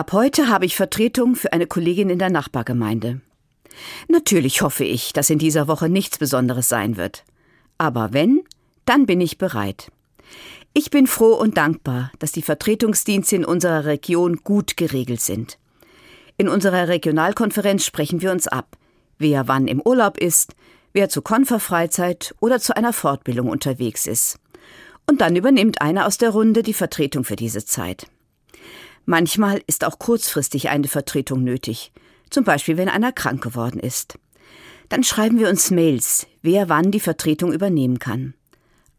Ab heute habe ich Vertretung für eine Kollegin in der Nachbargemeinde. Natürlich hoffe ich, dass in dieser Woche nichts Besonderes sein wird. Aber wenn, dann bin ich bereit. Ich bin froh und dankbar, dass die Vertretungsdienste in unserer Region gut geregelt sind. In unserer Regionalkonferenz sprechen wir uns ab, wer wann im Urlaub ist, wer zur Konferfreizeit oder zu einer Fortbildung unterwegs ist. Und dann übernimmt einer aus der Runde die Vertretung für diese Zeit. Manchmal ist auch kurzfristig eine Vertretung nötig, zum Beispiel wenn einer krank geworden ist. Dann schreiben wir uns Mails, wer wann die Vertretung übernehmen kann.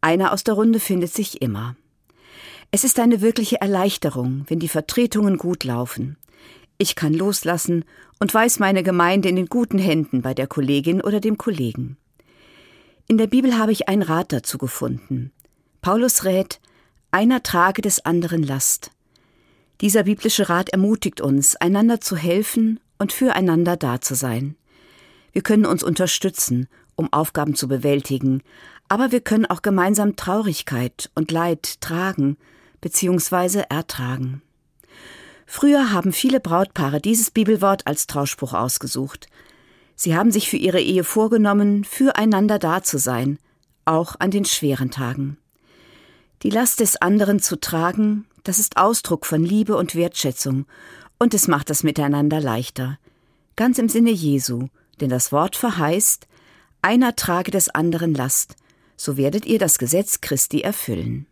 Einer aus der Runde findet sich immer. Es ist eine wirkliche Erleichterung, wenn die Vertretungen gut laufen. Ich kann loslassen und weiß meine Gemeinde in den guten Händen bei der Kollegin oder dem Kollegen. In der Bibel habe ich einen Rat dazu gefunden. Paulus rät, einer trage des anderen Last. Dieser biblische Rat ermutigt uns, einander zu helfen und füreinander da zu sein. Wir können uns unterstützen, um Aufgaben zu bewältigen, aber wir können auch gemeinsam Traurigkeit und Leid tragen bzw. ertragen. Früher haben viele Brautpaare dieses Bibelwort als Trauspruch ausgesucht. Sie haben sich für ihre Ehe vorgenommen, füreinander da zu sein, auch an den schweren Tagen. Die Last des anderen zu tragen, das ist Ausdruck von Liebe und Wertschätzung, und es macht das Miteinander leichter. Ganz im Sinne Jesu, denn das Wort verheißt, einer trage des anderen Last, so werdet ihr das Gesetz Christi erfüllen.